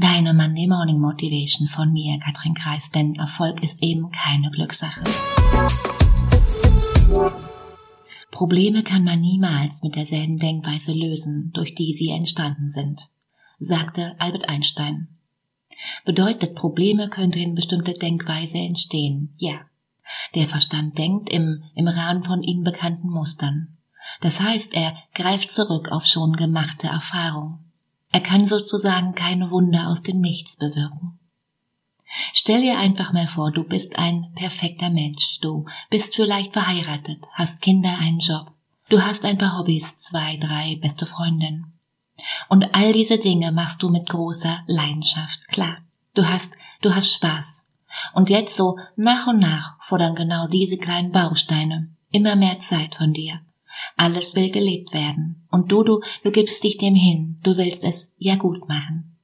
Deine Monday Morning Motivation von mir, Katrin Kreis, denn Erfolg ist eben keine Glückssache. Probleme kann man niemals mit derselben Denkweise lösen, durch die sie entstanden sind, sagte Albert Einstein. Bedeutet, Probleme durch eine bestimmte Denkweise entstehen, ja. Der Verstand denkt im, im Rahmen von ihnen bekannten Mustern. Das heißt, er greift zurück auf schon gemachte Erfahrung. Er kann sozusagen keine Wunder aus dem Nichts bewirken. Stell dir einfach mal vor, du bist ein perfekter Mensch. Du bist vielleicht verheiratet, hast Kinder, einen Job. Du hast ein paar Hobbys, zwei, drei beste Freundinnen. Und all diese Dinge machst du mit großer Leidenschaft. Klar, du hast, du hast Spaß. Und jetzt so nach und nach fordern genau diese kleinen Bausteine immer mehr Zeit von dir. Alles will gelebt werden. Und du, du, du gibst dich dem hin. Du willst es ja gut machen.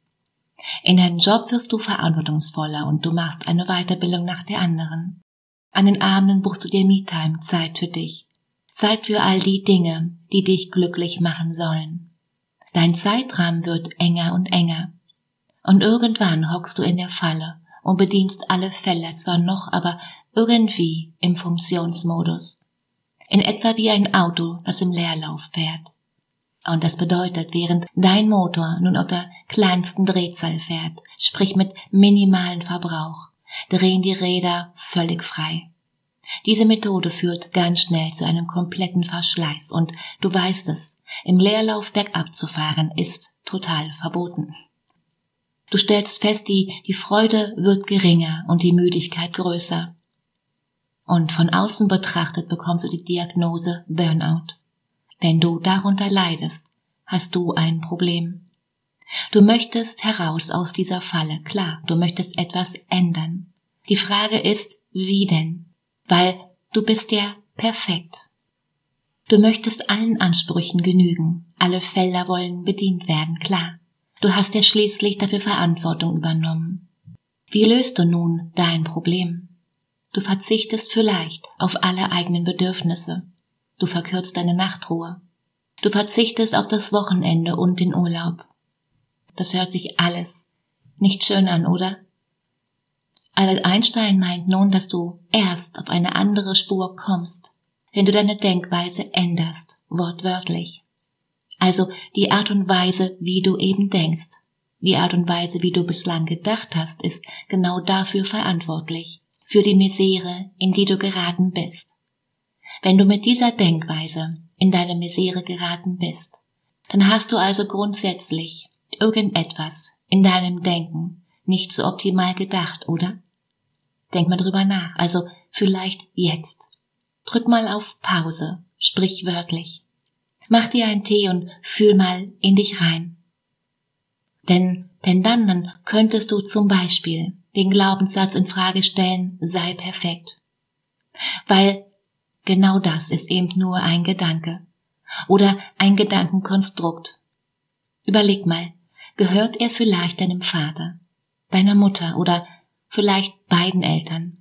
In deinem Job wirst du verantwortungsvoller und du machst eine Weiterbildung nach der anderen. An den Abenden buchst du dir Me-Time, Zeit für dich. Zeit für all die Dinge, die dich glücklich machen sollen. Dein Zeitrahmen wird enger und enger. Und irgendwann hockst du in der Falle und bedienst alle Fälle zwar noch, aber irgendwie im Funktionsmodus in etwa wie ein Auto, das im Leerlauf fährt. Und das bedeutet, während dein Motor nun auf der kleinsten Drehzahl fährt, sprich mit minimalen Verbrauch, drehen die Räder völlig frei. Diese Methode führt ganz schnell zu einem kompletten Verschleiß und du weißt es, im Leerlauf bergab zu fahren ist total verboten. Du stellst fest, die, die Freude wird geringer und die Müdigkeit größer. Und von außen betrachtet bekommst du die Diagnose Burnout. Wenn du darunter leidest, hast du ein Problem. Du möchtest heraus aus dieser Falle, klar, du möchtest etwas ändern. Die Frage ist, wie denn? Weil du bist ja perfekt. Du möchtest allen Ansprüchen genügen, alle Felder wollen bedient werden, klar. Du hast ja schließlich dafür Verantwortung übernommen. Wie löst du nun dein Problem? Du verzichtest vielleicht auf alle eigenen Bedürfnisse. Du verkürzt deine Nachtruhe. Du verzichtest auf das Wochenende und den Urlaub. Das hört sich alles nicht schön an, oder? Albert Einstein meint nun, dass du erst auf eine andere Spur kommst, wenn du deine Denkweise änderst, wortwörtlich. Also die Art und Weise, wie du eben denkst, die Art und Weise, wie du bislang gedacht hast, ist genau dafür verantwortlich für die Misere, in die du geraten bist. Wenn du mit dieser Denkweise in deine Misere geraten bist, dann hast du also grundsätzlich irgendetwas in deinem Denken nicht so optimal gedacht, oder? Denk mal drüber nach, also vielleicht jetzt. Drück mal auf Pause, sprich wörtlich. Mach dir einen Tee und fühl mal in dich rein. Denn, denn dann, dann könntest du zum Beispiel den Glaubenssatz in Frage stellen, sei perfekt. Weil genau das ist eben nur ein Gedanke oder ein Gedankenkonstrukt. Überleg mal, gehört er vielleicht deinem Vater, deiner Mutter oder vielleicht beiden Eltern?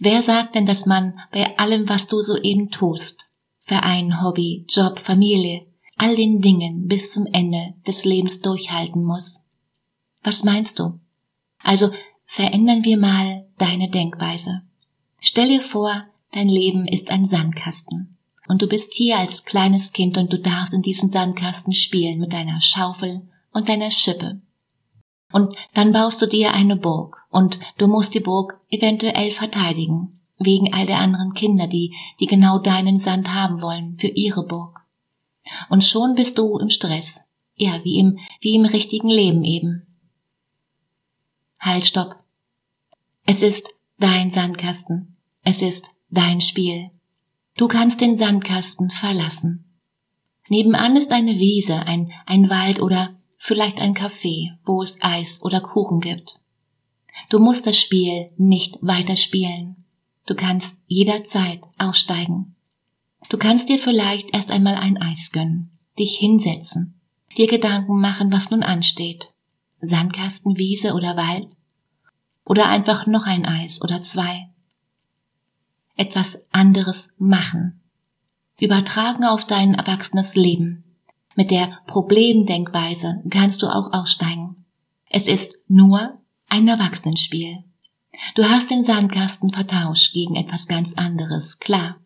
Wer sagt denn, dass man bei allem, was du soeben tust, Verein, Hobby, Job, Familie, all den Dingen bis zum Ende des Lebens durchhalten muss? Was meinst du? Also verändern wir mal deine Denkweise. Stell dir vor, dein Leben ist ein Sandkasten. Und du bist hier als kleines Kind und du darfst in diesem Sandkasten spielen mit deiner Schaufel und deiner Schippe. Und dann baust du dir eine Burg und du musst die Burg eventuell verteidigen, wegen all der anderen Kinder, die, die genau deinen Sand haben wollen für ihre Burg. Und schon bist du im Stress. Ja, wie im, wie im richtigen Leben eben. Halt, stopp. Es ist dein Sandkasten. Es ist dein Spiel. Du kannst den Sandkasten verlassen. Nebenan ist eine Wiese, ein, ein Wald oder vielleicht ein Café, wo es Eis oder Kuchen gibt. Du musst das Spiel nicht weiter spielen. Du kannst jederzeit aussteigen. Du kannst dir vielleicht erst einmal ein Eis gönnen, dich hinsetzen, dir Gedanken machen, was nun ansteht. Sandkasten, Wiese oder Wald? oder einfach noch ein Eis oder zwei. Etwas anderes machen. Übertragen auf dein erwachsenes Leben. Mit der Problemdenkweise kannst du auch aussteigen. Es ist nur ein Erwachsenenspiel. Du hast den Sandkasten vertauscht gegen etwas ganz anderes, klar.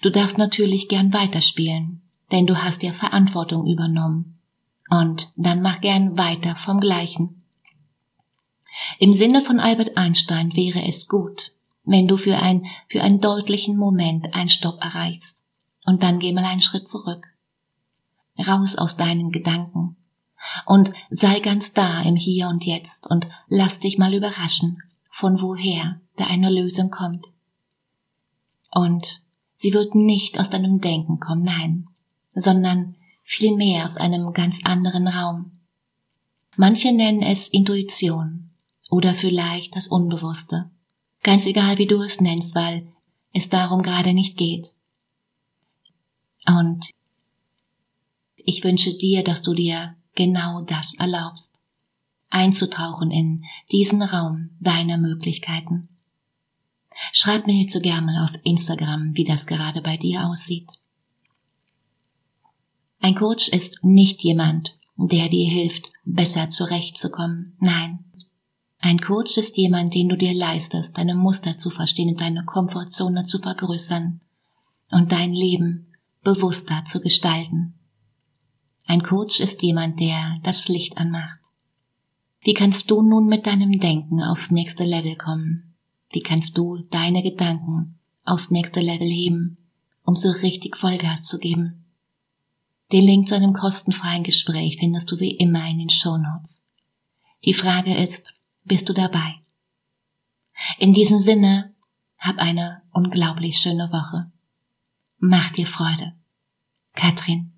Du darfst natürlich gern weiterspielen, denn du hast ja Verantwortung übernommen. Und dann mach gern weiter vom Gleichen. Im Sinne von Albert Einstein wäre es gut, wenn du für, ein, für einen deutlichen Moment einen Stopp erreichst. Und dann geh mal einen Schritt zurück. Raus aus deinen Gedanken. Und sei ganz da im Hier und Jetzt und lass dich mal überraschen, von woher da eine Lösung kommt. Und sie wird nicht aus deinem Denken kommen, nein, sondern vielmehr aus einem ganz anderen Raum. Manche nennen es Intuition oder vielleicht das Unbewusste. Ganz egal, wie du es nennst, weil es darum gerade nicht geht. Und ich wünsche dir, dass du dir genau das erlaubst, einzutauchen in diesen Raum deiner Möglichkeiten. Schreib mir hierzu gerne auf Instagram, wie das gerade bei dir aussieht. Ein Coach ist nicht jemand, der dir hilft, besser zurechtzukommen. Nein. Ein Coach ist jemand, den du dir leistest, deine Muster zu verstehen und deine Komfortzone zu vergrößern und dein Leben bewusster zu gestalten. Ein Coach ist jemand, der das Licht anmacht. Wie kannst du nun mit deinem Denken aufs nächste Level kommen? Wie kannst du deine Gedanken aufs nächste Level heben, um so richtig Vollgas zu geben? Den Link zu einem kostenfreien Gespräch findest du wie immer in den Show Notes. Die Frage ist, bist du dabei? In diesem Sinne, hab eine unglaublich schöne Woche. Mach dir Freude. Katrin.